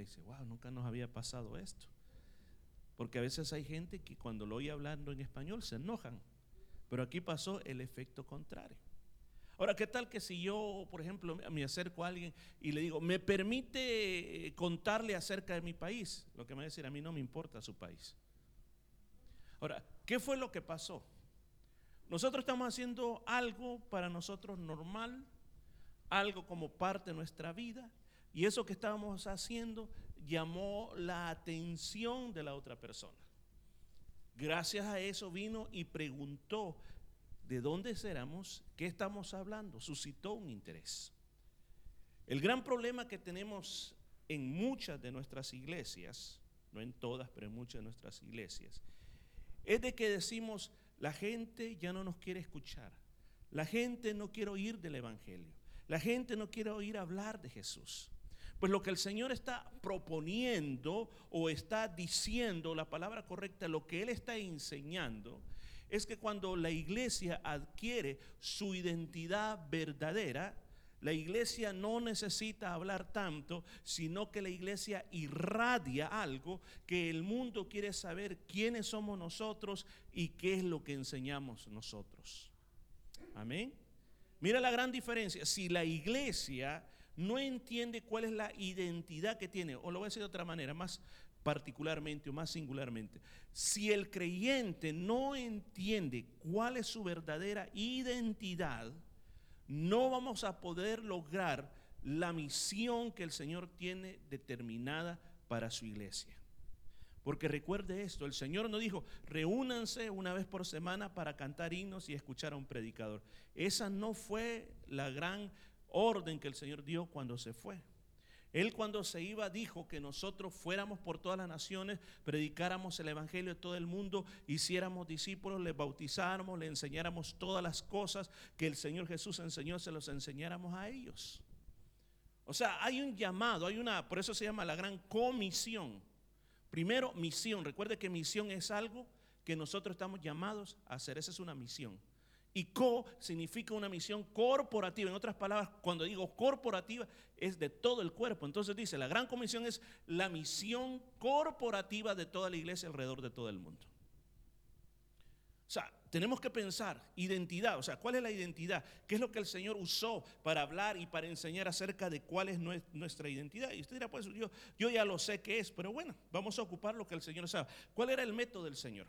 iglesia. Wow, nunca nos había pasado esto. Porque a veces hay gente que cuando lo oye hablando en español se enojan. Pero aquí pasó el efecto contrario. Ahora, ¿qué tal que si yo, por ejemplo, me acerco a alguien y le digo, ¿me permite contarle acerca de mi país? Lo que me va a decir, a mí no me importa su país. Ahora, ¿qué fue lo que pasó? Nosotros estamos haciendo algo para nosotros normal, algo como parte de nuestra vida, y eso que estábamos haciendo llamó la atención de la otra persona. Gracias a eso vino y preguntó de dónde éramos, qué estamos hablando, suscitó un interés. El gran problema que tenemos en muchas de nuestras iglesias, no en todas, pero en muchas de nuestras iglesias, es de que decimos, la gente ya no nos quiere escuchar, la gente no quiere oír del Evangelio, la gente no quiere oír hablar de Jesús. Pues lo que el Señor está proponiendo o está diciendo, la palabra correcta, lo que Él está enseñando, es que cuando la iglesia adquiere su identidad verdadera, la iglesia no necesita hablar tanto, sino que la iglesia irradia algo que el mundo quiere saber quiénes somos nosotros y qué es lo que enseñamos nosotros. Amén. Mira la gran diferencia. Si la iglesia no entiende cuál es la identidad que tiene, o lo voy a decir de otra manera, más particularmente o más singularmente, si el creyente no entiende cuál es su verdadera identidad, no vamos a poder lograr la misión que el Señor tiene determinada para su iglesia. Porque recuerde esto, el Señor no dijo, reúnanse una vez por semana para cantar himnos y escuchar a un predicador. Esa no fue la gran orden que el Señor dio cuando se fue. Él cuando se iba dijo que nosotros fuéramos por todas las naciones, predicáramos el Evangelio a todo el mundo, hiciéramos discípulos, les bautizáramos, le enseñáramos todas las cosas que el Señor Jesús enseñó, se los enseñáramos a ellos. O sea, hay un llamado, hay una, por eso se llama la gran comisión. Primero, misión. Recuerde que misión es algo que nosotros estamos llamados a hacer. Esa es una misión. Y co significa una misión corporativa. En otras palabras, cuando digo corporativa, es de todo el cuerpo. Entonces dice, la gran comisión es la misión corporativa de toda la iglesia alrededor de todo el mundo. O sea, tenemos que pensar identidad, o sea, ¿cuál es la identidad? ¿Qué es lo que el Señor usó para hablar y para enseñar acerca de cuál es nuestra identidad? Y usted dirá, pues yo, yo ya lo sé qué es, pero bueno, vamos a ocupar lo que el Señor sabe. ¿Cuál era el método del Señor?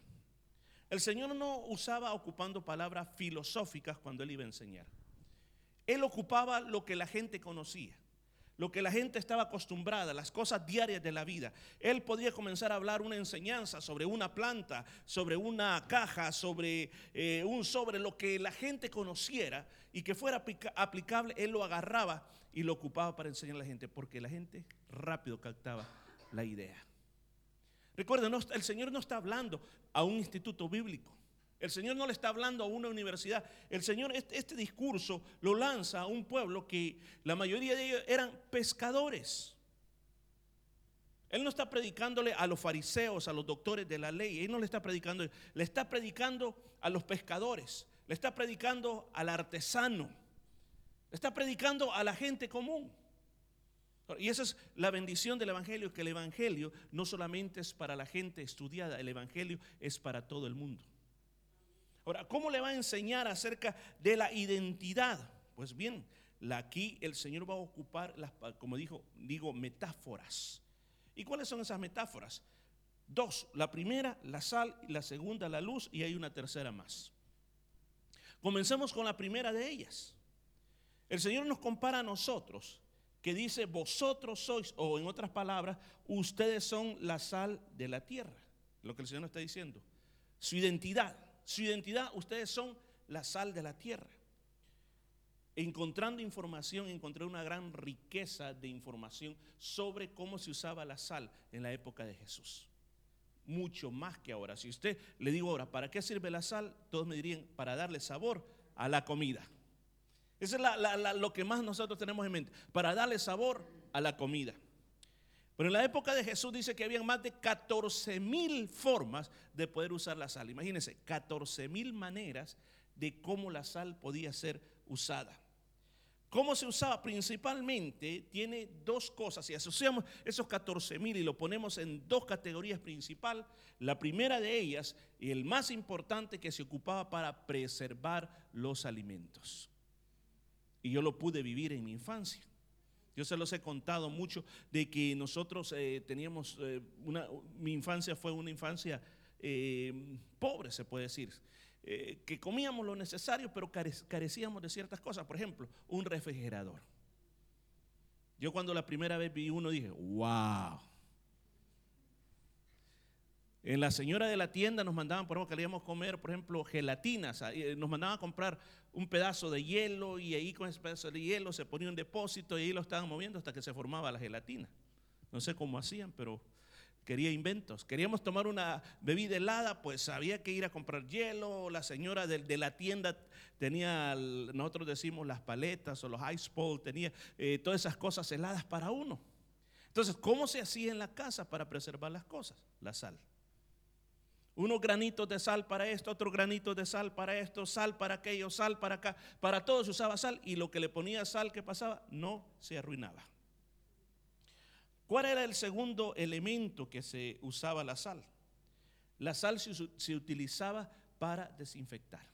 El Señor no usaba ocupando palabras filosóficas cuando Él iba a enseñar. Él ocupaba lo que la gente conocía, lo que la gente estaba acostumbrada, las cosas diarias de la vida. Él podía comenzar a hablar una enseñanza sobre una planta, sobre una caja, sobre eh, un sobre, lo que la gente conociera y que fuera aplicable, Él lo agarraba y lo ocupaba para enseñar a la gente, porque la gente rápido captaba la idea. Recuerden, el Señor no está hablando a un instituto bíblico. El Señor no le está hablando a una universidad. El Señor este, este, discurso lo lanza a un pueblo que la mayoría de ellos eran pescadores. Él no está predicándole a los fariseos, a los doctores de la ley. Él no le está predicando. Le está predicando a los pescadores. Le está predicando al artesano. Le está predicando a la gente común. Y esa es la bendición del Evangelio, que el Evangelio no solamente es para la gente estudiada, el Evangelio es para todo el mundo. Ahora, ¿cómo le va a enseñar acerca de la identidad? Pues bien, aquí el Señor va a ocupar, las, como dijo, digo, metáforas. ¿Y cuáles son esas metáforas? Dos, la primera, la sal, la segunda, la luz, y hay una tercera más. Comencemos con la primera de ellas. El Señor nos compara a nosotros que dice, vosotros sois, o en otras palabras, ustedes son la sal de la tierra. Lo que el Señor nos está diciendo. Su identidad, su identidad, ustedes son la sal de la tierra. Encontrando información, encontré una gran riqueza de información sobre cómo se usaba la sal en la época de Jesús. Mucho más que ahora. Si usted le digo ahora, ¿para qué sirve la sal? Todos me dirían, para darle sabor a la comida. Eso es lo que más nosotros tenemos en mente, para darle sabor a la comida. Pero en la época de Jesús dice que había más de 14 mil formas de poder usar la sal. Imagínense, 14 mil maneras de cómo la sal podía ser usada. ¿Cómo se usaba? Principalmente tiene dos cosas. Si asociamos esos 14 mil y lo ponemos en dos categorías principales, la primera de ellas y el más importante que se ocupaba para preservar los alimentos. Y yo lo pude vivir en mi infancia. Yo se los he contado mucho de que nosotros eh, teníamos eh, una, mi infancia fue una infancia eh, pobre, se puede decir. Que comíamos lo necesario, pero carecíamos de ciertas cosas. Por ejemplo, un refrigerador. Yo cuando la primera vez vi uno dije, wow. En la señora de la tienda nos mandaban, por ejemplo, que queríamos comer, por ejemplo, gelatinas. Eh, nos mandaban a comprar un pedazo de hielo y ahí con ese pedazo de hielo se ponía un depósito y ahí lo estaban moviendo hasta que se formaba la gelatina. No sé cómo hacían, pero quería inventos. Queríamos tomar una bebida helada, pues había que ir a comprar hielo. La señora de, la tienda tenía, nosotros decimos las paletas o los ice ball, tenía eh, todas esas cosas heladas para uno. Entonces, ¿cómo se hacía en la casa para preservar las cosas? La sal. Unos granitos de sal para esto, otros granitos de sal para esto, sal para aquello, sal para acá. Para todo se usaba sal y lo que le ponía sal, ¿qué pasaba? No se arruinaba. ¿Cuál era el segundo elemento que se usaba la sal? La sal se, utilizaba para desinfectar.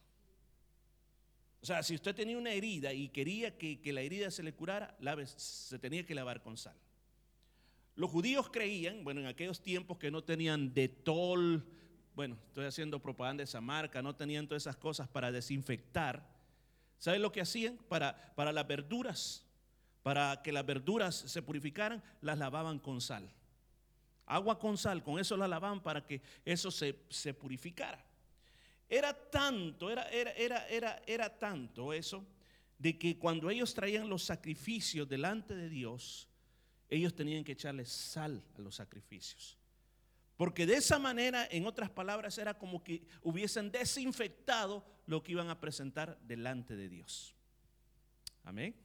O sea, si usted tenía una herida y quería que, la herida se le curara, se tenía que lavar con sal. Los judíos creían, bueno, en aquellos tiempos que no tenían detol, bueno, estoy haciendo propaganda de esa marca, no tenían todas esas cosas para desinfectar. ¿Saben lo que hacían? Para, para las verduras para que las verduras se purificaran, las lavaban con sal. Agua con sal, con eso la lavaban para que eso se, purificara. Era tanto, era, era, era, era, era tanto eso, de que cuando ellos traían los sacrificios delante de Dios, ellos tenían que echarle sal a los sacrificios. Porque de esa manera, en otras palabras, era como que hubiesen desinfectado lo que iban a presentar delante de Dios. Amén.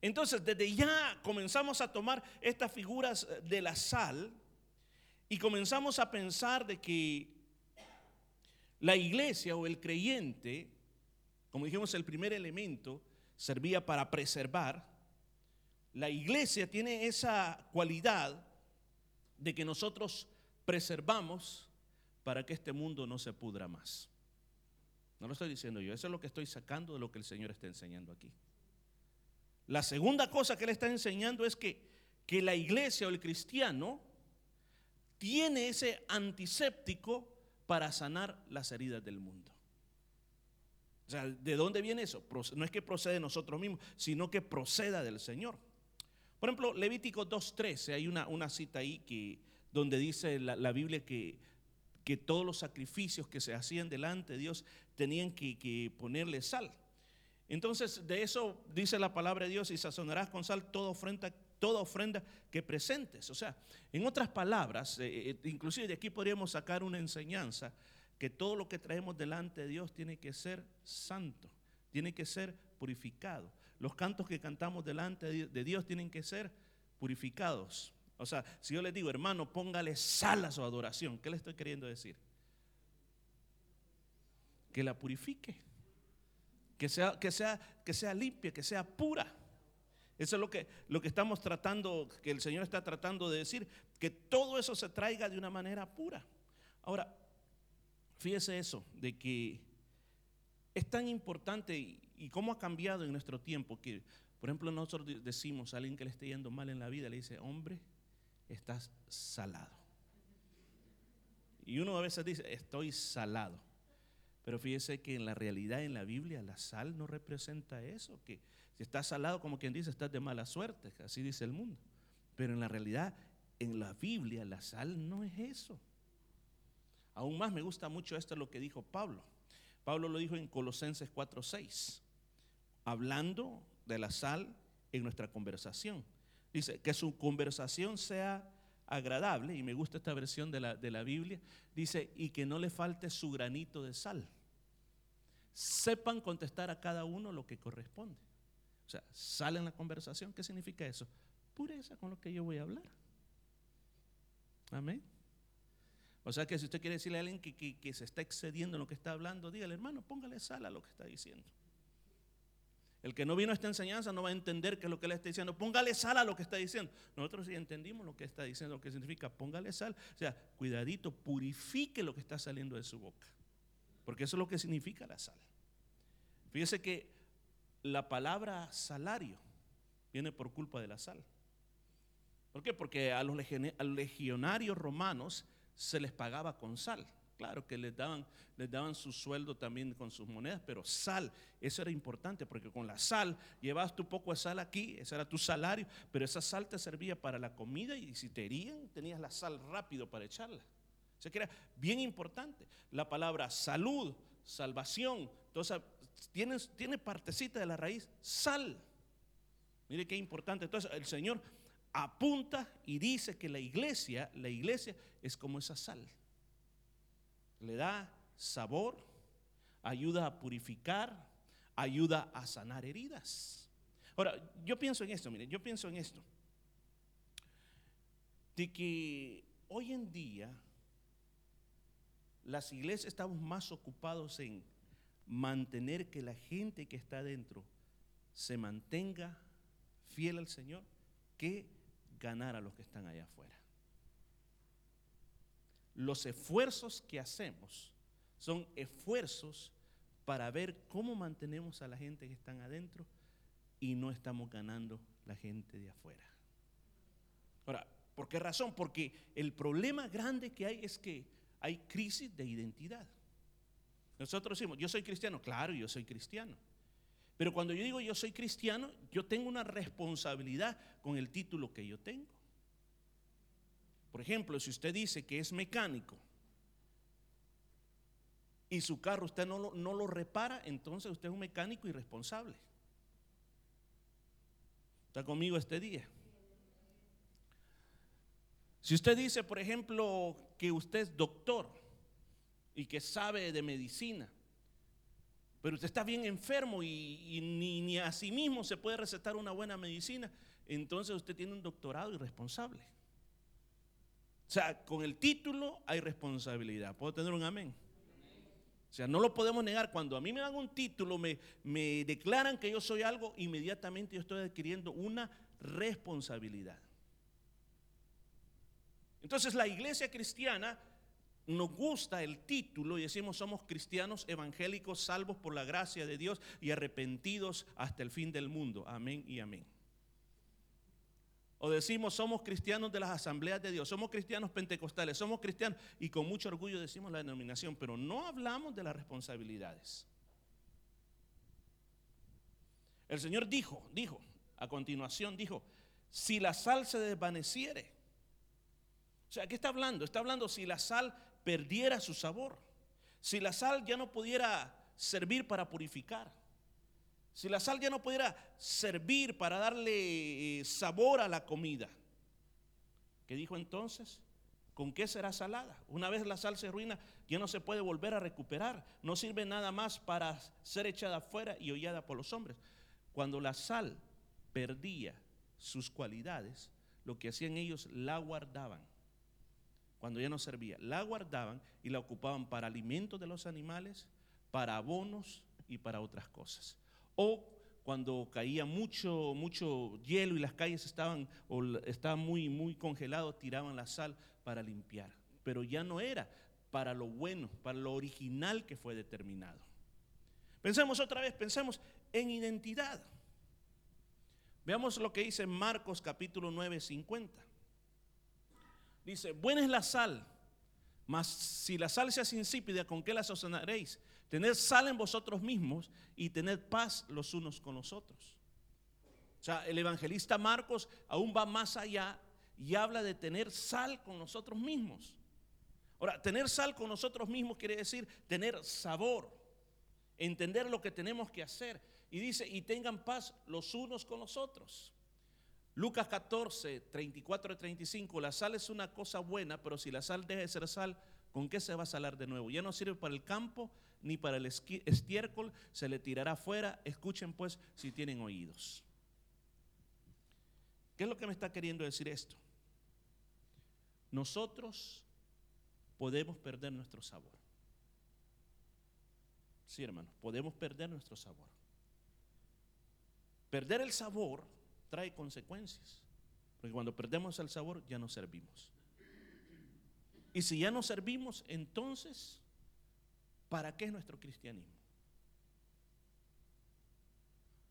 Entonces, desde ya comenzamos a tomar estas figuras de la sal y comenzamos a pensar de que la iglesia o el creyente, como dijimos, el primer elemento servía para preservar. La iglesia tiene esa cualidad de que nosotros preservamos para que este mundo no se pudra más. No lo estoy diciendo yo, eso es lo que estoy sacando de lo que el Señor está enseñando aquí. La segunda cosa que él está enseñando es que, que la iglesia o el cristiano tiene ese antiséptico para sanar las heridas del mundo. O sea, ¿de dónde viene eso? No es que procede de nosotros mismos, sino que proceda del Señor. Por ejemplo, Levítico 2.13, hay una, una, cita ahí que, donde dice la, Biblia que, que, todos los sacrificios que se hacían delante de Dios tenían que, que ponerle sal. Entonces, de eso dice la palabra de Dios y sazonarás con sal toda ofrenda, toda ofrenda que presentes. O sea, en otras palabras, eh, eh, inclusive de aquí podríamos sacar una enseñanza que todo lo que traemos delante de Dios tiene que ser santo, tiene que ser purificado. Los cantos que cantamos delante de Dios tienen que ser purificados. O sea, si yo les digo, hermano, póngale sal a su adoración, ¿qué le estoy queriendo decir? Que la purifique que sea, que sea, que sea limpia, que sea pura. Eso es lo que, lo que estamos tratando, que el Señor está tratando de decir, que todo eso se traiga de una manera pura. Ahora, fíjese eso, de que es tan importante y, cómo ha cambiado en nuestro tiempo que, por ejemplo, nosotros decimos a alguien que le esté yendo mal en la vida, le dice, hombre, estás salado. Y uno a veces dice, estoy salado. Pero fíjese que en la realidad, en la Biblia, la sal no representa eso, que si estás salado, como quien dice, estás de mala suerte, así dice el mundo. Pero en la realidad, en la Biblia, la sal no es eso. Aún más me gusta mucho esto lo que dijo Pablo. Pablo lo dijo en Colosenses 4:6, hablando de la sal en nuestra conversación. Dice, que su conversación sea agradable, y me gusta esta versión de la, de la Biblia, dice, y que no le falte su granito de sal sepan contestar a cada uno lo que corresponde. O sea, sale en la conversación. ¿Qué significa eso? Pureza con lo que yo voy a hablar. Amén. O sea que si usted quiere decirle a alguien que, se está excediendo en lo que está hablando, dígale, hermano, póngale sal a lo que está diciendo. El que no vino a esta enseñanza no va a entender qué es lo que él está diciendo. Póngale sal a lo que está diciendo. Nosotros sí entendimos lo que está diciendo, lo que significa póngale sal. O sea, cuidadito, purifique lo que está saliendo de su boca. Porque eso es lo que significa la sal. Fíjese que la palabra salario viene por culpa de la sal. ¿Por qué? Porque a los legionarios romanos se les pagaba con sal. Claro que les daban, les daban su sueldo también con sus monedas, pero sal, eso era importante, porque con la sal llevabas tu poco de sal aquí, ese era tu salario, pero esa sal te servía para la comida y si te herían, tenías la sal rápido para echarla. O sea que era bien importante. La palabra salud, salvación, entonces tiene, tiene partecita de la raíz sal. Mire qué importante. Entonces el Señor apunta y dice que la iglesia, la iglesia es como esa sal le da sabor, ayuda a purificar, ayuda a sanar heridas. Ahora, yo pienso en esto, miren, yo pienso en esto, de que hoy en día las iglesias estamos más ocupados en mantener que la gente que está adentro se mantenga fiel al Señor que ganar a los que están allá afuera los esfuerzos que hacemos son esfuerzos para ver cómo mantenemos a la gente que están adentro y no estamos ganando la gente de afuera. Ahora, ¿por qué razón? Porque el problema grande que hay es que hay crisis de identidad. Nosotros decimos, yo soy cristiano, claro, yo soy cristiano. Pero cuando yo digo yo soy cristiano, yo tengo una responsabilidad con el título que yo tengo. Por ejemplo, si usted dice que es mecánico y su carro usted no lo, no lo repara, entonces usted es un mecánico irresponsable. ¿Está conmigo este día? Si usted dice, por ejemplo, que usted es doctor y que sabe de medicina, pero usted está bien enfermo y, ni, ni, a sí mismo se puede recetar una buena medicina, entonces usted tiene un doctorado irresponsable. O sea, con el título hay responsabilidad. ¿Puedo tener un amén? O sea, no lo podemos negar. Cuando a mí me dan un título, me, me declaran que yo soy algo, inmediatamente yo estoy adquiriendo una responsabilidad. Entonces la iglesia cristiana nos gusta el título y decimos somos cristianos evangélicos salvos por la gracia de Dios y arrepentidos hasta el fin del mundo. Amén y amén. O decimos somos cristianos de las asambleas de Dios, somos cristianos pentecostales, somos cristianos y con mucho orgullo decimos la denominación, pero no hablamos de las responsabilidades. El Señor dijo, dijo, a continuación dijo, si la sal se desvaneciere. O sea, ¿qué está hablando? Está hablando si la sal perdiera su sabor, si la sal ya no pudiera servir para purificar, si la sal ya no pudiera servir para darle eh, sabor a la comida, ¿qué dijo entonces? ¿Con qué será salada? Una vez la sal se arruina, ya no se puede volver a recuperar. No sirve nada más para ser echada afuera y hollada por los hombres. Cuando la sal perdía sus cualidades, lo que hacían ellos la guardaban. Cuando ya no servía, la guardaban y la ocupaban para alimentos de los animales, para abonos y para otras cosas. O cuando caía mucho, mucho hielo y las calles estaban, o estaban muy, muy congelados, tiraban la sal para limpiar. Pero ya no era para lo bueno, para lo original que fue determinado. Pensemos otra vez, pensemos en identidad. Veamos lo que dice Marcos capítulo 9, 50. Dice, buena es la sal, mas si la sal se insípida, ¿con qué la sazonaréis? Tener sal en vosotros mismos y tener paz los unos con los otros. O sea, el evangelista Marcos aún va más allá y habla de tener sal con nosotros mismos. Ahora, tener sal con nosotros mismos quiere decir tener sabor, entender lo que tenemos que hacer. Y dice, y tengan paz los unos con los otros. Lucas 14, 34 y 35, la sal es una cosa buena, pero si la sal deja de ser sal, ¿con qué se va a salar de nuevo? Ya no sirve para el campo, ni para el estiércol, se le tirará fuera. Escuchen pues si tienen oídos. ¿Qué es lo que me está queriendo decir esto? Nosotros podemos perder nuestro sabor. Sí, hermanos, podemos perder nuestro sabor. Perder el sabor trae consecuencias. Porque cuando perdemos el sabor ya no servimos. Y si ya no servimos, entonces, ¿para qué es nuestro cristianismo?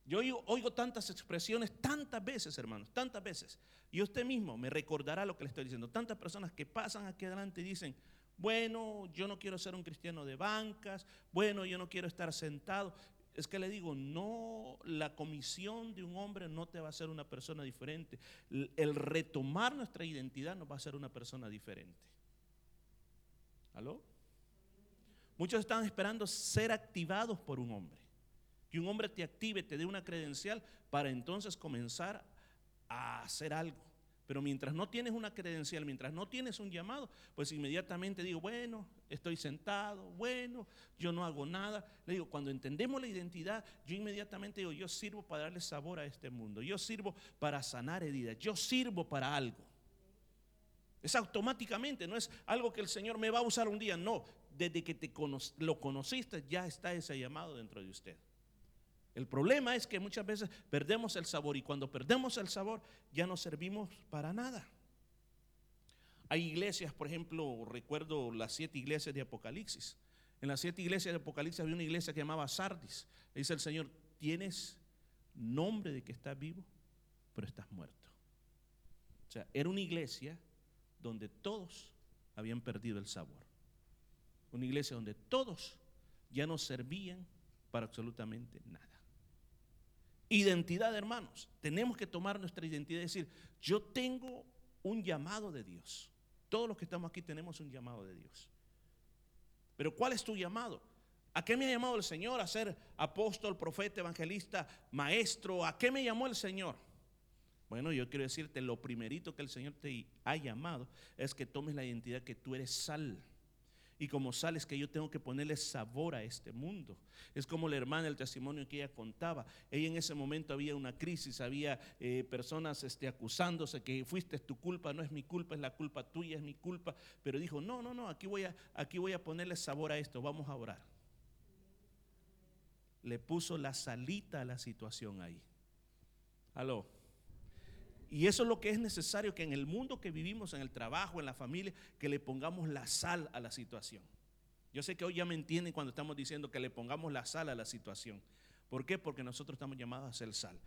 Yo oigo, tantas expresiones, tantas veces, hermanos, tantas veces. Y usted mismo me recordará lo que le estoy diciendo. Tantas personas que pasan aquí adelante y dicen, bueno, yo no quiero ser un cristiano de bancas, bueno, yo no quiero estar sentado. Es que le digo, no, la comisión de un hombre no te va a hacer una persona diferente. El retomar nuestra identidad nos va a hacer una persona diferente. ¿Aló? Muchos están esperando ser activados por un hombre. Que un hombre te active, te dé una credencial para entonces comenzar a hacer algo. Pero mientras no tienes una credencial, mientras no tienes un llamado, pues inmediatamente digo, bueno, estoy sentado, bueno, yo no hago nada. Le digo, cuando entendemos la identidad, yo inmediatamente digo, yo sirvo para darle sabor a este mundo, yo sirvo para sanar heridas, yo sirvo para algo. Es automáticamente, no es algo que el Señor me va a usar un día, no, desde que te lo conociste ya está ese llamado dentro de usted. El problema es que muchas veces perdemos el sabor y cuando perdemos el sabor ya no servimos para nada. Hay iglesias, por ejemplo, recuerdo las siete iglesias de Apocalipsis. En las siete iglesias de Apocalipsis había una iglesia que llamaba Sardis. dice el Señor, tienes nombre de que estás vivo, pero estás muerto. O sea, era una iglesia donde todos habían perdido el sabor. Una iglesia donde todos ya no servían para absolutamente nada. Identidad, hermanos. Tenemos que tomar nuestra identidad y decir, yo tengo un llamado de Dios. Todos los que estamos aquí tenemos un llamado de Dios. Pero ¿cuál es tu llamado? ¿A qué me ha llamado el Señor? ¿A ser apóstol, profeta, evangelista, maestro? ¿A qué me llamó el Señor? Bueno, yo quiero decirte, lo primerito que el Señor te ha llamado es que tomes la identidad que tú eres sal. Y como sales que yo tengo que ponerle sabor a este mundo. Es como la hermana, el testimonio que ella contaba. Ella en ese momento había una crisis, había eh, personas este, acusándose que fuiste tu culpa, no es mi culpa, es la culpa tuya, es mi culpa. Pero dijo, no, no, no, aquí voy a, aquí voy a ponerle sabor a esto, vamos a orar. Le puso la salita a la situación ahí. Aló. Y eso es lo que es necesario que en el mundo que vivimos, en el trabajo, en la familia, que le pongamos la sal a la situación. Yo sé que hoy ya me entienden cuando estamos diciendo que le pongamos la sal a la situación. ¿Por qué? Porque nosotros estamos llamados a ser sal.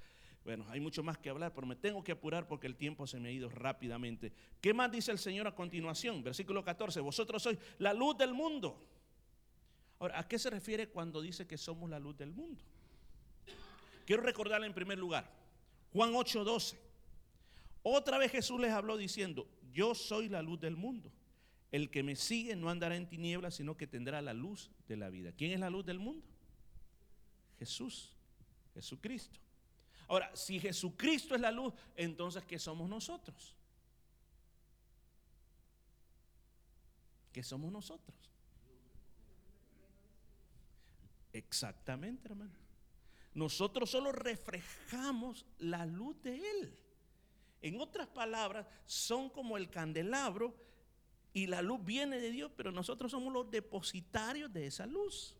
Bueno, hay mucho más que hablar, pero me tengo que apurar porque el tiempo se me ha ido rápidamente. ¿Qué más dice el Señor a continuación? Versículo 14, vosotros sois la luz del mundo. Ahora, ¿a qué se refiere cuando dice que somos la luz del mundo? Quiero recordarle en primer lugar, Juan 8, 12. Otra vez Jesús les habló diciendo, yo soy la luz del mundo. El que me sigue no andará en tinieblas, sino que tendrá la luz de la vida. ¿Quién es la luz del mundo? Jesús, Jesucristo. Ahora, si Jesucristo es la luz, entonces ¿qué somos nosotros? ¿Qué somos nosotros? Exactamente, hermano. Nosotros solo reflejamos la luz de Él. En otras palabras, son como el candelabro y la luz viene de Dios, pero nosotros somos los depositarios de esa luz.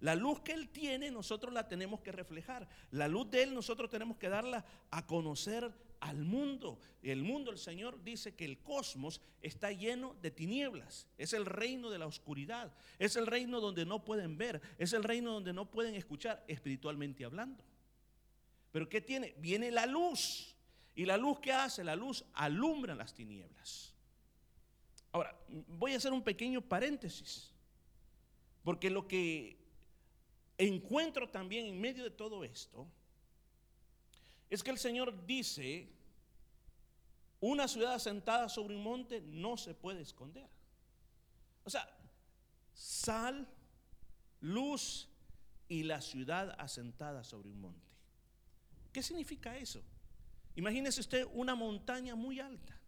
La luz que Él tiene, nosotros la tenemos que reflejar. La luz de Él, nosotros tenemos que darla a conocer al mundo. El mundo, el Señor dice que el cosmos está lleno de tinieblas. Es el reino de la oscuridad. Es el reino donde no pueden ver. Es el reino donde no pueden escuchar espiritualmente hablando. Pero ¿qué tiene? Viene la luz. ¿Y la luz que hace? La luz alumbra las tinieblas. Ahora, voy a hacer un pequeño paréntesis, porque lo que encuentro también en medio de todo esto es que el Señor dice, una ciudad asentada sobre un monte no se puede esconder. O sea, sal, luz y la ciudad asentada sobre un monte. ¿Qué significa eso? Imagínese usted una montaña muy alta.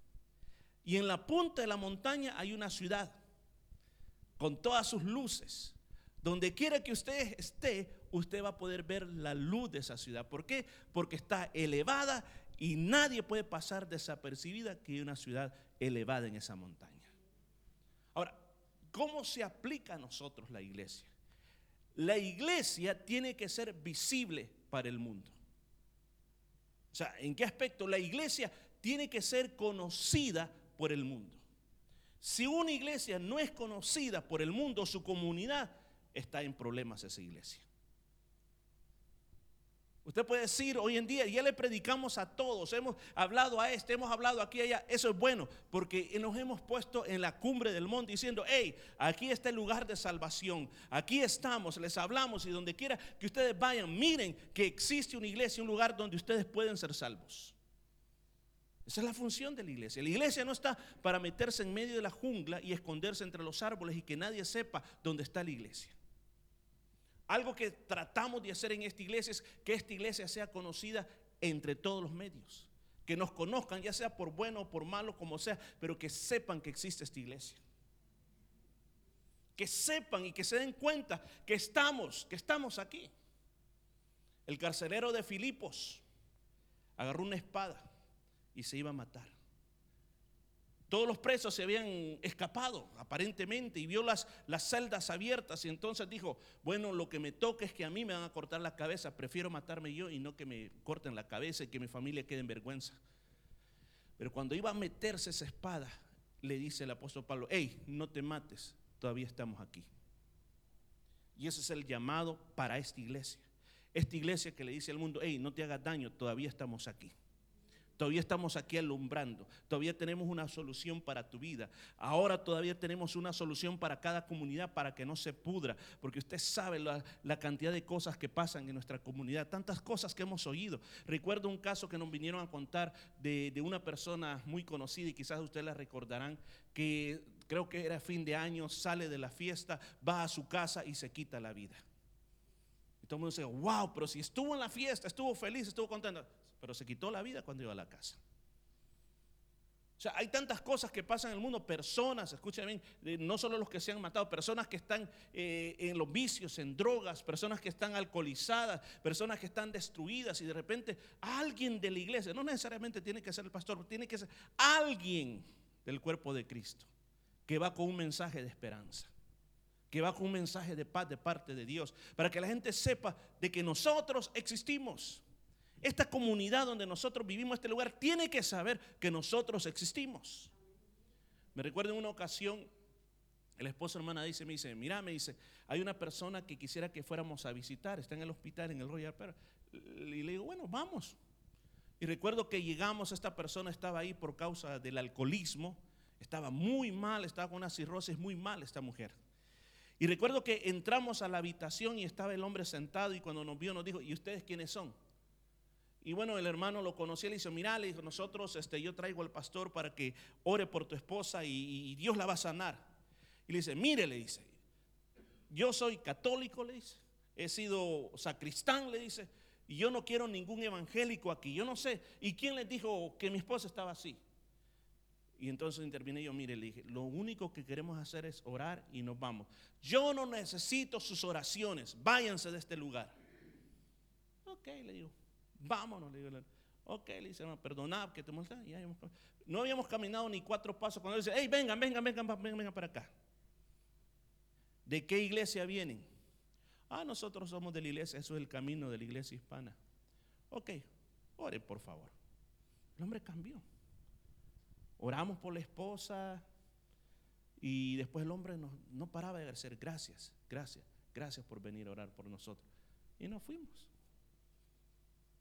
Y en la punta de la montaña hay una ciudad con todas sus luces. Donde quiera que usted esté, usted va a poder ver la luz de esa ciudad. ¿Por qué? Porque está elevada y nadie puede pasar desapercibida que hay una ciudad elevada en esa montaña. Ahora, ¿cómo se aplica a nosotros la iglesia? La iglesia tiene que ser visible para el mundo. O sea, ¿en qué aspecto? La iglesia tiene que ser conocida por el mundo. Si una iglesia no es conocida por el mundo, su comunidad está en problemas esa iglesia. Usted puede decir hoy en día, ya le predicamos a todos, hemos hablado a este, hemos hablado aquí y allá. Eso es bueno, porque nos hemos puesto en la cumbre del monte diciendo, hey, aquí está el lugar de salvación, aquí estamos, les hablamos y donde quiera que ustedes vayan, miren que existe una iglesia, un lugar donde ustedes pueden ser salvos. Esa es la función de la iglesia. La iglesia no está para meterse en medio de la jungla y esconderse entre los árboles y que nadie sepa dónde está la iglesia. Algo que tratamos de hacer en esta iglesia es que esta iglesia sea conocida entre todos los medios. Que nos conozcan, ya sea por bueno o por malo, como sea, pero que sepan que existe esta iglesia. Que sepan y que se den cuenta que estamos, que estamos aquí. El carcelero de Filipos agarró una espada y se iba a matar. Todos los presos se habían escapado aparentemente y vio las, las celdas abiertas y entonces dijo, bueno, lo que me toca es que a mí me van a cortar la cabeza, prefiero matarme yo y no que me corten la cabeza y que mi familia quede en vergüenza. Pero cuando iba a meterse esa espada, le dice el apóstol Pablo, hey, no te mates, todavía estamos aquí. Y ese es el llamado para esta iglesia. Esta iglesia que le dice al mundo, hey, no te hagas daño, todavía estamos aquí. Todavía estamos aquí alumbrando. Todavía tenemos una solución para tu vida. Ahora todavía tenemos una solución para cada comunidad para que no se pudra. Porque usted sabe la, cantidad de cosas que pasan en nuestra comunidad. Tantas cosas que hemos oído. Recuerdo un caso que nos vinieron a contar de, de una persona muy conocida y quizás ustedes la recordarán. Que creo que era fin de año, sale de la fiesta, va a su casa y se quita la vida. Y todo el mundo dice, wow, pero si estuvo en la fiesta, estuvo feliz, estuvo contento pero se quitó la vida cuando iba a la casa. O sea, hay tantas cosas que pasan en el mundo, personas, escuchen bien, no solo los que se han matado, personas que están eh, en los vicios, en drogas, personas que están alcoholizadas, personas que están destruidas y de repente alguien de la iglesia, no necesariamente tiene que ser el pastor, tiene que ser alguien del cuerpo de Cristo que va con un mensaje de esperanza que va con un mensaje de paz de parte de Dios, para que la gente sepa de que nosotros existimos. Esta comunidad donde nosotros vivimos, este lugar, tiene que saber que nosotros existimos. Me recuerdo en una ocasión, el esposo hermana dice, me dice, mira, me dice, hay una persona que quisiera que fuéramos a visitar, está en el hospital, en el Royal Pero Y le digo, bueno, vamos. Y recuerdo que llegamos, esta persona estaba ahí por causa del alcoholismo, estaba muy mal, estaba con una cirrosis muy mal esta mujer. Y recuerdo que entramos a la habitación y estaba el hombre sentado y cuando nos vio nos dijo, ¿y ustedes quiénes son? Y bueno, el hermano lo conocía, le dijo, mira, le dijo, nosotros, este, yo traigo al pastor para que ore por tu esposa y, Dios la va a sanar. Y le dice, mire, le dice, yo soy católico, le dice, he sido sacristán, le dice, y yo no quiero ningún evangélico aquí, yo no sé. ¿Y quién les dijo que mi esposa estaba así? Y entonces interviene yo, mire, le dije, lo único que queremos hacer es orar y nos vamos. Yo no necesito sus oraciones, váyanse de este lugar. Ok, le digo, vámonos, le digo. Ok, le dice, perdonad que te molesta. no habíamos caminado ni cuatro pasos cuando dice, hey, vengan, vengan, vengan, vengan, vengan para acá. ¿De qué iglesia vienen? Ah, nosotros somos de la iglesia, eso es el camino de la iglesia hispana. Ok, ore por favor. El hombre cambió. Oramos por la esposa y después el hombre no, no paraba de decir gracias, gracias, gracias por venir a orar por nosotros. Y nos fuimos.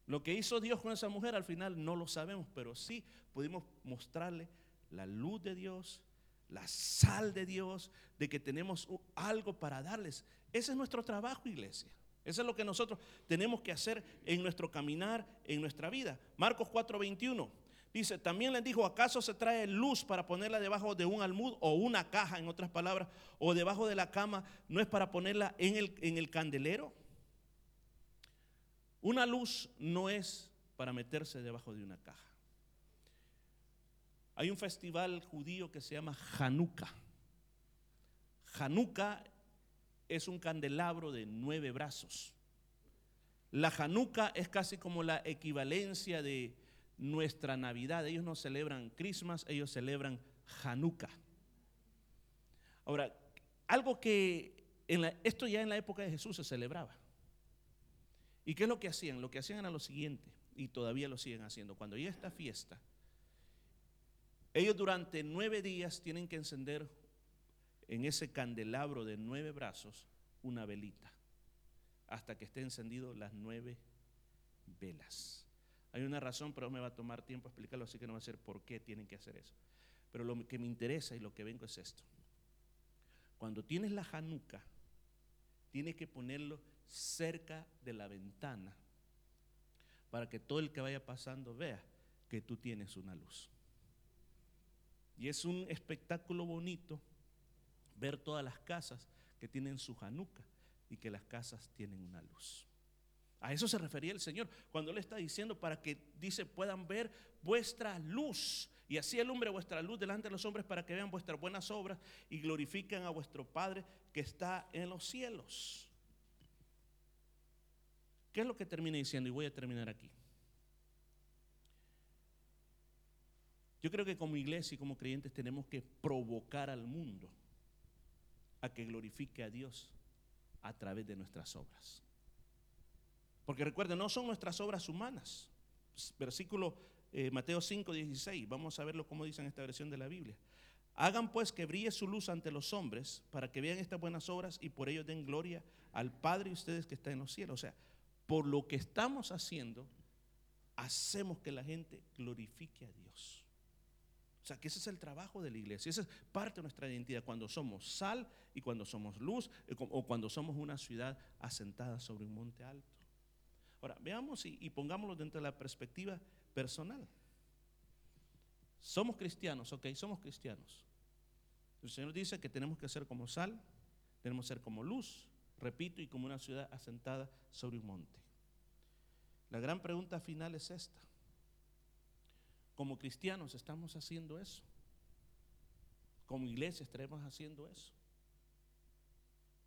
Lo que hizo Dios con esa mujer al final no lo sabemos, pero sí pudimos mostrarle la luz de Dios, la sal de Dios, de que tenemos algo para darles. Ese es nuestro trabajo, iglesia. Eso es lo que nosotros tenemos que hacer en nuestro caminar, en nuestra vida. Marcos 4:21 dice, también les dijo, ¿acaso se trae luz para ponerla debajo de un almud o una caja, en otras palabras, o debajo de la cama? ¿No es para ponerla en el, en el candelero? Una luz no es para meterse debajo de una caja. Hay un festival judío que se llama Hanukkah. Hanukkah es un candelabro de nueve brazos. La Hanukkah es casi como la equivalencia de nuestra Navidad. Ellos no celebran Christmas, ellos celebran Hanukkah. Ahora, algo que esto ya en la época de Jesús se celebraba. ¿Y qué es lo que hacían? Lo que hacían era lo siguiente. y todavía lo siguen haciendo. Cuando llega esta fiesta, ellos durante nueve días tienen que encender en ese candelabro de nueve brazos una velita hasta que esté encendido las nueve velas. Hay una razón, pero me va a tomar tiempo explicarlo, así que no va a ser por qué tienen que hacer eso. Pero lo que me interesa y lo que vengo es esto. Cuando tienes la januca, tienes que ponerlo cerca de la ventana para que todo el que vaya pasando vea que tú tienes una luz. Y es un espectáculo bonito ver todas las casas que tienen su januca y que las casas tienen una luz. A eso se refería el Señor cuando Él está diciendo para que dice puedan ver vuestra luz y así alumbre vuestra luz delante de los hombres para que vean vuestras buenas obras y glorifiquen a vuestro Padre que está en los cielos. ¿Qué es lo que termina diciendo? Y voy a terminar aquí. Yo creo que como iglesia y como creyentes tenemos que provocar al mundo a que glorifique a Dios a través de nuestras obras. Porque recuerden, no son nuestras obras humanas. Versículo eh, Mateo 5, 16. Vamos a verlo como dice en esta versión de la Biblia. Hagan pues que brille su luz ante los hombres para que vean estas buenas obras y por ello den gloria al Padre y ustedes que están en los cielos. O sea, por lo que estamos haciendo, hacemos que la gente glorifique a Dios. O sea, que ese es el trabajo de la iglesia, esa es parte de nuestra identidad, cuando somos sal y cuando somos luz eh, o cuando somos una ciudad asentada sobre un monte alto. Ahora, veamos y, pongámoslo dentro de la perspectiva personal. Somos cristianos, ok, somos cristianos. El Señor dice que tenemos que ser como sal, tenemos que ser como luz, repito, y como una ciudad asentada sobre un monte. La gran pregunta final es esta. Como cristianos estamos haciendo eso. Como iglesia estaremos haciendo eso.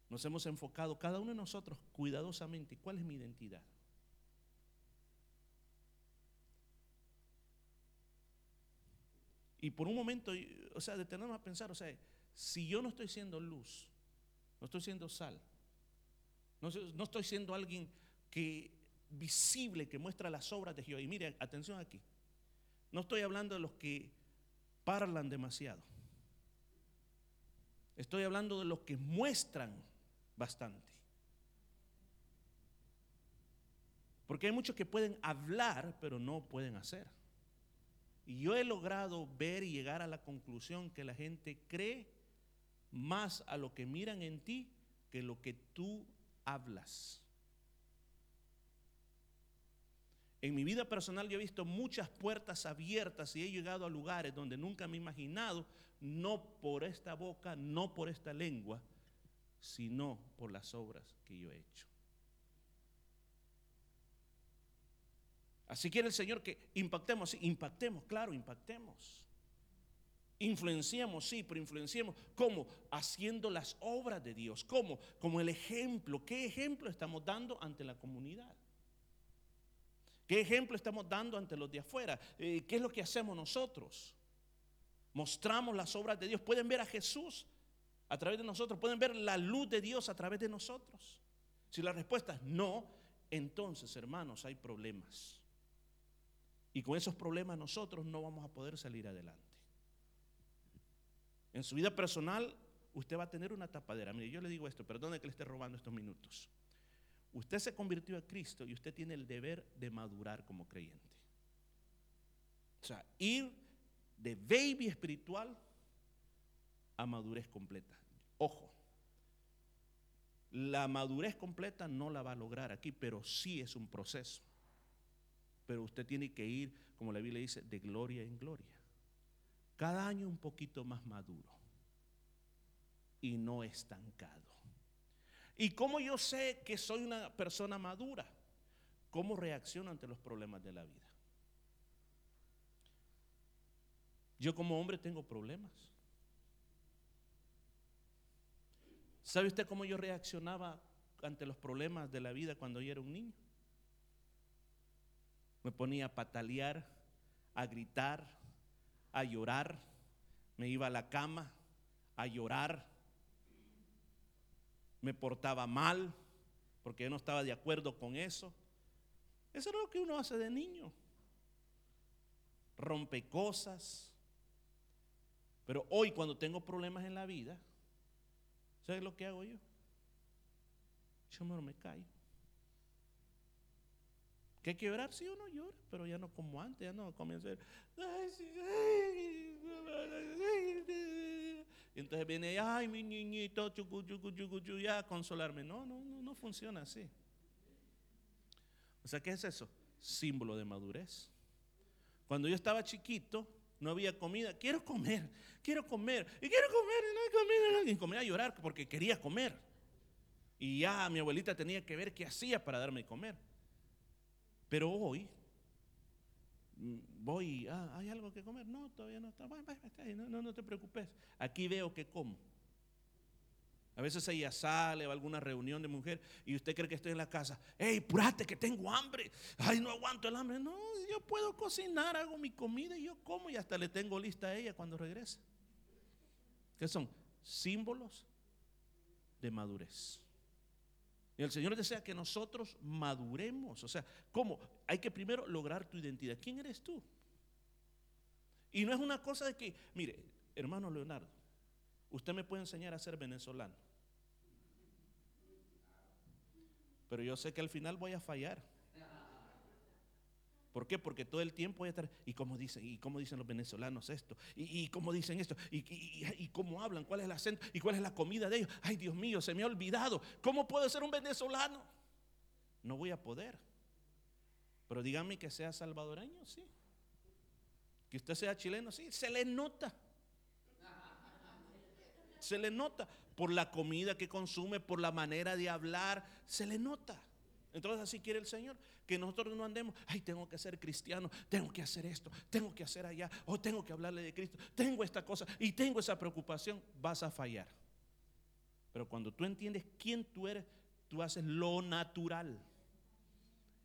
Nos hemos enfocado cada uno de nosotros cuidadosamente. ¿Cuál es mi identidad? Y por un momento, o sea, detenernos a pensar, o sea, si yo no estoy siendo luz, no estoy siendo sal, no, estoy siendo alguien que visible, que muestra las obras de Jehová. Y mire, atención aquí. No estoy hablando de los que parlan demasiado. Estoy hablando de los que muestran bastante. Porque hay muchos que pueden hablar, pero no pueden hacer. Y yo he logrado ver y llegar a la conclusión que la gente cree más a lo que miran en ti que lo que tú hablas. En mi vida personal yo he visto muchas puertas abiertas y he llegado a lugares donde nunca me he imaginado, no por esta boca, no por esta lengua, sino por las obras que yo he hecho. Así quiere el Señor que impactemos, impactemos, claro, impactemos. Influenciemos, sí, pero influenciemos. ¿Cómo? Haciendo las obras de Dios. ¿Cómo? Como el ejemplo. ¿Qué ejemplo estamos dando ante la comunidad? ¿Qué ejemplo estamos dando ante los de afuera? Eh, ¿Qué es lo que hacemos nosotros? Mostramos las obras de Dios. Pueden ver a Jesús a través de nosotros. Pueden ver la luz de Dios a través de nosotros. Si la respuesta es no, entonces, hermanos, hay problemas. Y con esos problemas nosotros no vamos a poder salir adelante. En su vida personal, usted va a tener una tapadera. Mire, yo le digo esto, perdone que le esté robando estos minutos. Usted se convirtió a Cristo y usted tiene el deber de madurar como creyente. O sea, ir de baby espiritual a madurez completa. Ojo, la madurez completa no la va a lograr aquí, pero sí es un proceso. Pero usted tiene que ir, como la Biblia dice, de gloria en gloria. Cada año un poquito más maduro y no estancado. ¿Y cómo yo sé que soy una persona madura? ¿Cómo reacciono ante los problemas de la vida? Yo como hombre tengo problemas. ¿Sabe usted cómo yo reaccionaba ante los problemas de la vida cuando yo era un niño? Me ponía a patalear, a gritar, a llorar. Me iba a la cama a llorar me portaba mal, porque yo no estaba de acuerdo con eso. Eso es lo que uno hace de niño. Rompe cosas. Pero hoy cuando tengo problemas en la vida, ¿sabes lo que hago yo? Yo me, caigo. ¿Que hay que llorar? Sí, uno llora, pero ya no como antes, ya no comienza a y entonces viene, ay, mi niñito, chucu, ya a consolarme. No, no, no, no funciona así. O sea, ¿qué es eso? Símbolo de madurez. Cuando yo estaba chiquito, no había comida. Quiero comer, quiero comer, y quiero comer, y no hay comida. Y comía a llorar porque quería comer. Y ya mi abuelita tenía que ver qué hacía para darme comer. Pero hoy voy, ah, ¿hay algo que comer? No, todavía no está. Bueno, no, no, no te preocupes. Aquí veo que como. A veces ella sale o alguna reunión de mujer y usted cree que estoy en la casa. ¡Ey, purate que tengo hambre! ¡Ay, no aguanto el hambre! No, yo puedo cocinar, hago mi comida y yo como y hasta le tengo lista a ella cuando regrese. ¿Qué son? Símbolos de madurez. Y el Señor desea que nosotros maduremos. O sea, ¿cómo? Hay que primero lograr tu identidad. ¿Quién eres tú? Y no es una cosa de que, mire, hermano Leonardo, usted me puede enseñar a ser venezolano. Pero yo sé que al final voy a fallar. ¿Por qué? Porque todo el tiempo voy a estar, ¿y cómo dicen? ¿Y cómo dicen los venezolanos esto? ¿Y, cómo dicen esto? ¿Y, ¿Y, cómo hablan? ¿Cuál es el acento? ¿Y cuál es la comida de ellos? Ay, Dios mío, se me ha olvidado. ¿Cómo puedo ser un venezolano? No voy a poder. Pero dígame que sea salvadoreño, sí. Que usted sea chileno, sí. Se le nota. Se le nota por la comida que consume, por la manera de hablar, se le nota. Entonces así quiere el Señor, que nosotros no andemos, ay, tengo que ser cristiano, tengo que hacer esto, tengo que hacer allá, o tengo que hablarle de Cristo, tengo esta cosa y tengo esa preocupación, vas a fallar. Pero cuando tú entiendes quién tú eres, tú haces lo natural.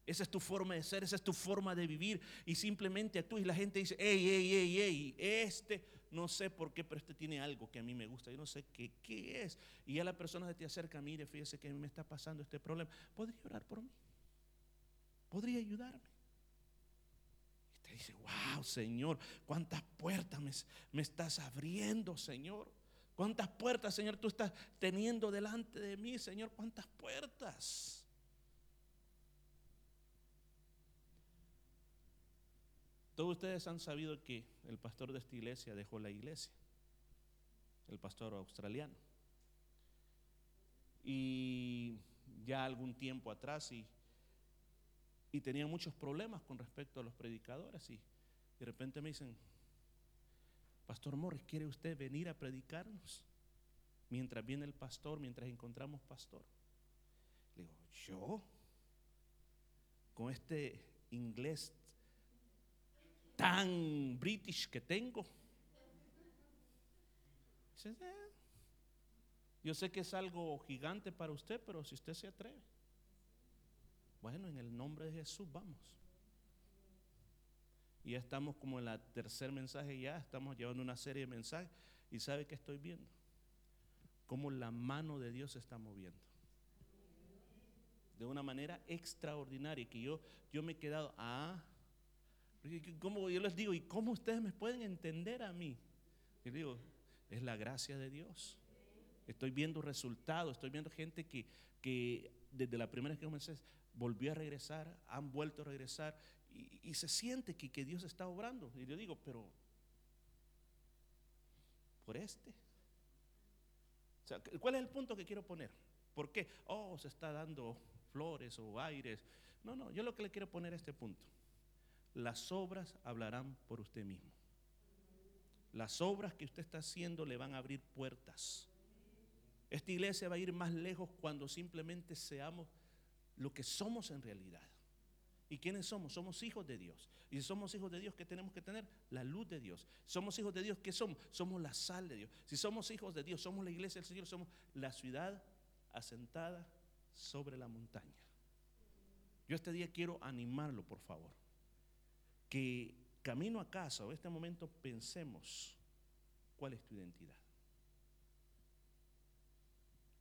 Esa es tu forma de ser, esa es tu forma de vivir. Y simplemente tú y la gente dice, hey, hey, hey, hey, este, no sé por qué, pero este tiene algo que a mí me gusta. Yo no sé qué, qué es. Y ya la persona se te acerca, mire, fíjese que me está pasando este problema. ¿Podría orar por mí? ¿Podría ayudarme? Y te dice, wow, Señor, cuántas puertas me, me estás abriendo, Señor. ¿Cuántas puertas, Señor, tú estás teniendo delante de mí, Señor? ¿Cuántas puertas? Todos ustedes han sabido que el pastor de esta iglesia dejó la iglesia, el pastor australiano. Y ya algún tiempo atrás y y tenía muchos problemas con respecto a los predicadores y de repente me dicen, Pastor Morris, ¿quiere usted venir a predicarnos? Mientras viene el pastor, mientras encontramos pastor. Le digo, ¿yo? Con este inglés tan british que tengo. Yo sé que es algo gigante para usted, pero si usted se atreve. Bueno, en el nombre de Jesús vamos. Y ya estamos como en la tercer mensaje ya, estamos llevando una serie de mensajes y sabe que estoy viendo cómo la mano de Dios se está moviendo. De una manera extraordinaria que yo, yo me he quedado, ah, como yo les digo, ¿y cómo ustedes me pueden entender a mí? Y digo, es la gracia de Dios. Estoy viendo resultados, estoy viendo gente que, que desde la primera vez que comencé, volvió a regresar, han vuelto a regresar y, se siente que, que, Dios está obrando. Y yo digo, pero por este. ¿Cuál es el punto que quiero poner? ¿Por qué? Oh, se está dando flores o aires. No, no, yo lo que le quiero poner este punto. Las obras hablarán por usted mismo. Las obras que usted está haciendo le van a abrir puertas. Esta iglesia va a ir más lejos cuando simplemente seamos lo que somos en realidad. ¿Y quiénes somos? Somos hijos de Dios. Y si somos hijos de Dios, ¿qué tenemos que tener? La luz de Dios. Somos hijos de Dios, ¿qué somos? Somos la sal de Dios. Si somos hijos de Dios, somos la iglesia del Señor, somos la ciudad asentada sobre la montaña. Yo este día quiero animarlo, por favor, que camino a casa o este momento pensemos cuál es tu identidad.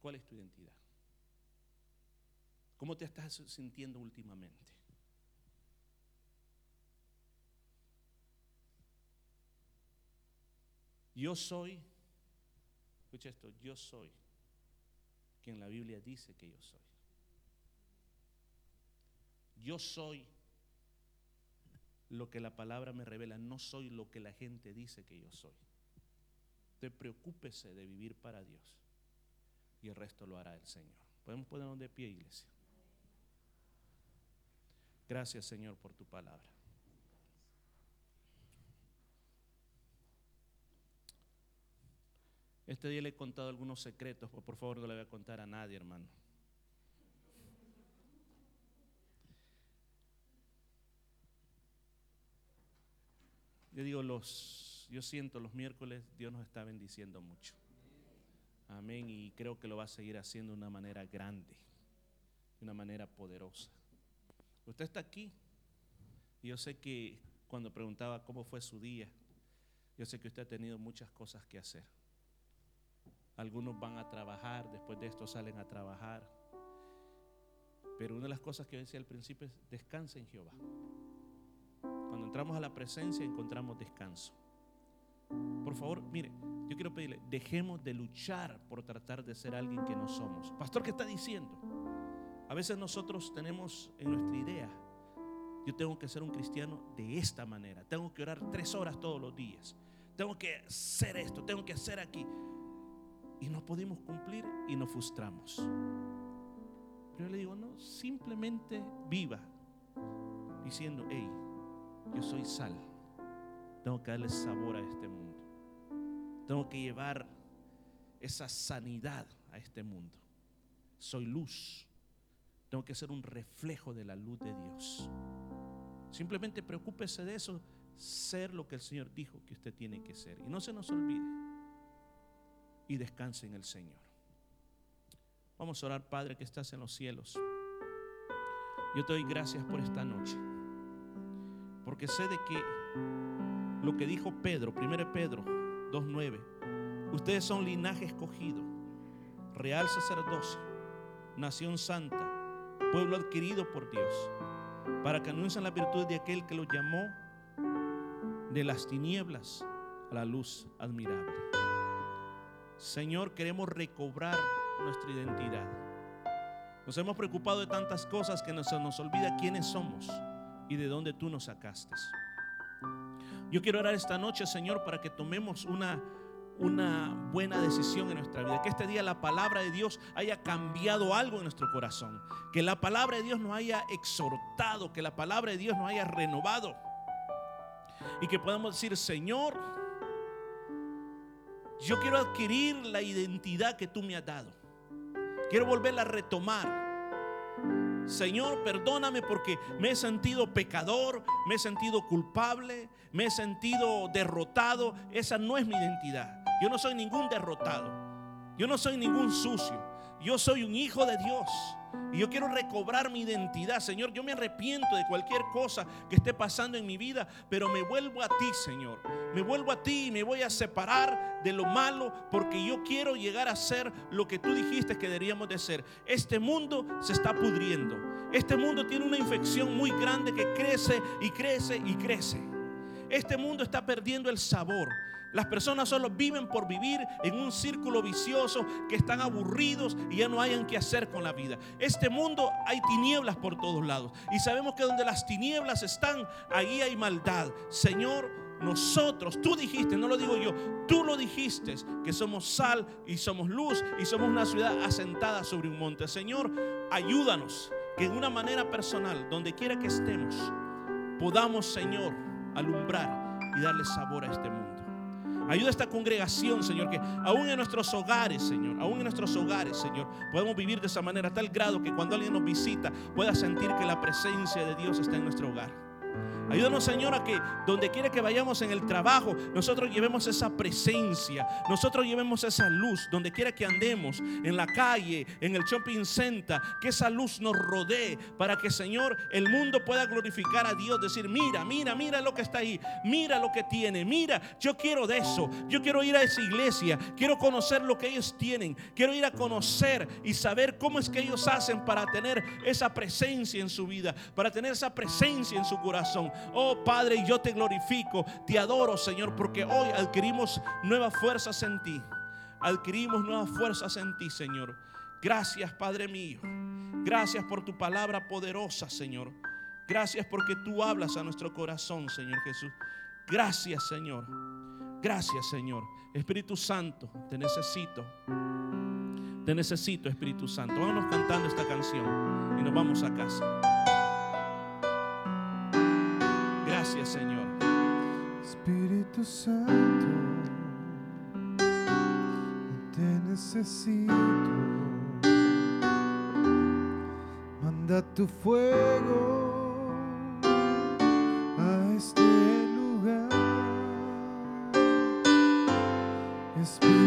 ¿Cuál es tu identidad? ¿Cómo te estás sintiendo últimamente? Yo soy, escucha esto, yo soy quien la Biblia dice que yo soy. Yo soy lo que la palabra me revela, no soy lo que la gente dice que yo soy. Usted preocúpese de vivir para Dios y el resto lo hará el Señor. Podemos ponernos de pie, iglesia. Gracias, Señor, por tu palabra. Este día le he contado algunos secretos, pero por favor no le voy a contar a nadie, hermano. Yo digo, los, yo siento los miércoles, Dios nos está bendiciendo mucho. Amén. Y creo que lo va a seguir haciendo de una manera grande, de una manera poderosa. Usted está aquí. Yo sé que cuando preguntaba cómo fue su día, yo sé que usted ha tenido muchas cosas que hacer. Algunos van a trabajar, después de esto salen a trabajar. Pero una de las cosas que yo decía al principio es descansa en Jehová. Entramos a la presencia encontramos descanso. Por favor, mire, yo quiero pedirle, dejemos de luchar por tratar de ser alguien que no somos. Pastor, ¿qué está diciendo? A veces nosotros tenemos en nuestra idea, yo tengo que ser un cristiano de esta manera, tengo que orar tres horas todos los días, tengo que hacer esto, tengo que hacer aquí. Y no podemos cumplir y nos frustramos. Pero yo le digo, no, simplemente viva diciendo, hey, yo soy sal, tengo que darle sabor a este mundo, tengo que llevar esa sanidad a este mundo. Soy luz, tengo que ser un reflejo de la luz de Dios. Simplemente preocúpese de eso, ser lo que el Señor dijo que usted tiene que ser. Y no se nos olvide. Y descanse en el Señor. Vamos a orar, Padre, que estás en los cielos. Yo te doy gracias por esta noche. Porque sé de que lo que dijo Pedro, 1 Pedro 2.9, ustedes son linaje escogido, real sacerdocio, nación santa pueblo adquirido por Dios, para que anuncien la virtud de aquel que los llamó de las tinieblas a la luz admirable. Señor, queremos recobrar nuestra identidad. Nos hemos preocupado de tantas cosas que nos, nos olvida quiénes somos y de dónde tú nos sacaste. Yo quiero orar esta noche, Señor, para que tomemos una una buena decisión en nuestra vida. Que este día la palabra de Dios haya cambiado algo en nuestro corazón. Que la palabra de Dios nos haya exhortado. Que la palabra de Dios nos haya renovado. Y que podamos decir, Señor, yo quiero adquirir la identidad que tú me has dado. Quiero volverla a retomar. Señor, perdóname porque me he sentido pecador, me he sentido culpable, me he sentido derrotado. Esa no es mi identidad. Yo no soy ningún derrotado. Yo no soy ningún sucio. Yo soy un hijo de Dios. Y yo quiero recobrar mi identidad, Señor. Yo me arrepiento de cualquier cosa que esté pasando en mi vida, pero me vuelvo a ti, Señor. Me vuelvo a ti y me voy a separar de lo malo porque yo quiero llegar a ser lo que tú dijiste que deberíamos de ser. Este mundo se está pudriendo. Este mundo tiene una infección muy grande que crece y crece y crece. Este mundo está perdiendo el sabor. Las personas solo viven por vivir en un círculo vicioso que están aburridos y ya no hayan que hacer con la vida. Este mundo hay tinieblas por todos lados y sabemos que donde las tinieblas están, ahí hay maldad. Señor, nosotros, tú dijiste, no lo digo yo, tú lo dijiste, que somos sal y somos luz y somos una ciudad asentada sobre un monte. Señor, ayúdanos que en una manera personal, donde quiera que estemos, podamos, Señor, alumbrar y darle sabor a este mundo. Ayuda a esta congregación, Señor, que aún en nuestros hogares, Señor, aún en nuestros hogares, Señor, podemos vivir de esa manera a tal grado que cuando alguien nos visita pueda sentir que la presencia de Dios está en nuestro hogar. Ayúdanos, Señor, a que donde quiera que vayamos en el trabajo, nosotros llevemos esa presencia, nosotros llevemos esa luz, donde quiera que andemos, en la calle, en el shopping center, que esa luz nos rodee para que, Señor, el mundo pueda glorificar a Dios, decir, mira, mira, mira lo que está ahí, mira lo que tiene, mira, yo quiero de eso, yo quiero ir a esa iglesia, quiero conocer lo que ellos tienen, quiero ir a conocer y saber cómo es que ellos hacen para tener esa presencia en su vida, para tener esa presencia en su corazón Oh Padre, yo te glorifico, te adoro, Señor, porque hoy adquirimos nuevas fuerzas en ti. Adquirimos nuevas fuerzas en ti, Señor. Gracias, Padre mío. Gracias por tu palabra poderosa, Señor. Gracias porque tú hablas a nuestro corazón, Señor Jesús. Gracias, Señor. Gracias, Señor. Espíritu Santo, te necesito. Te necesito, Espíritu Santo. Vámonos cantando esta canción y nos vamos a casa. Gracias, Señor. Espíritu Santo, te necesito. Manda tu fuego a este lugar. Espíritu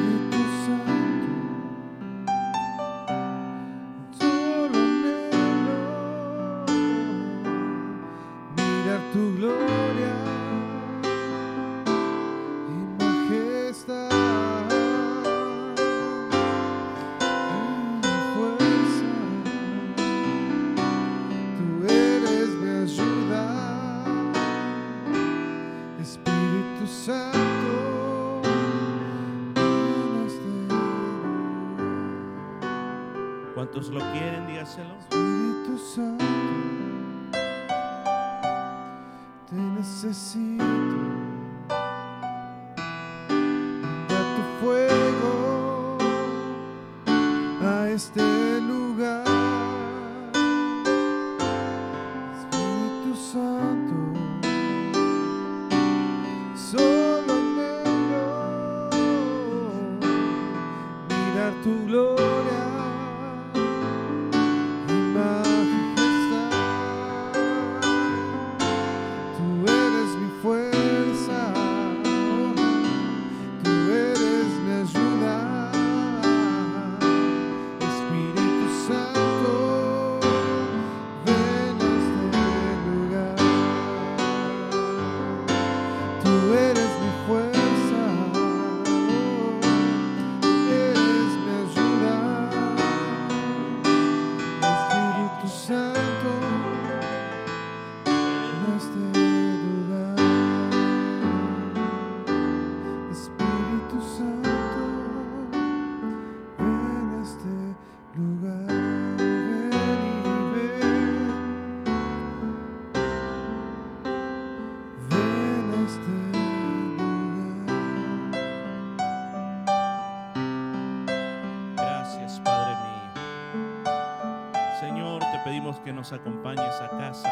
nos acompañes a casa,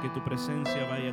que tu presencia vaya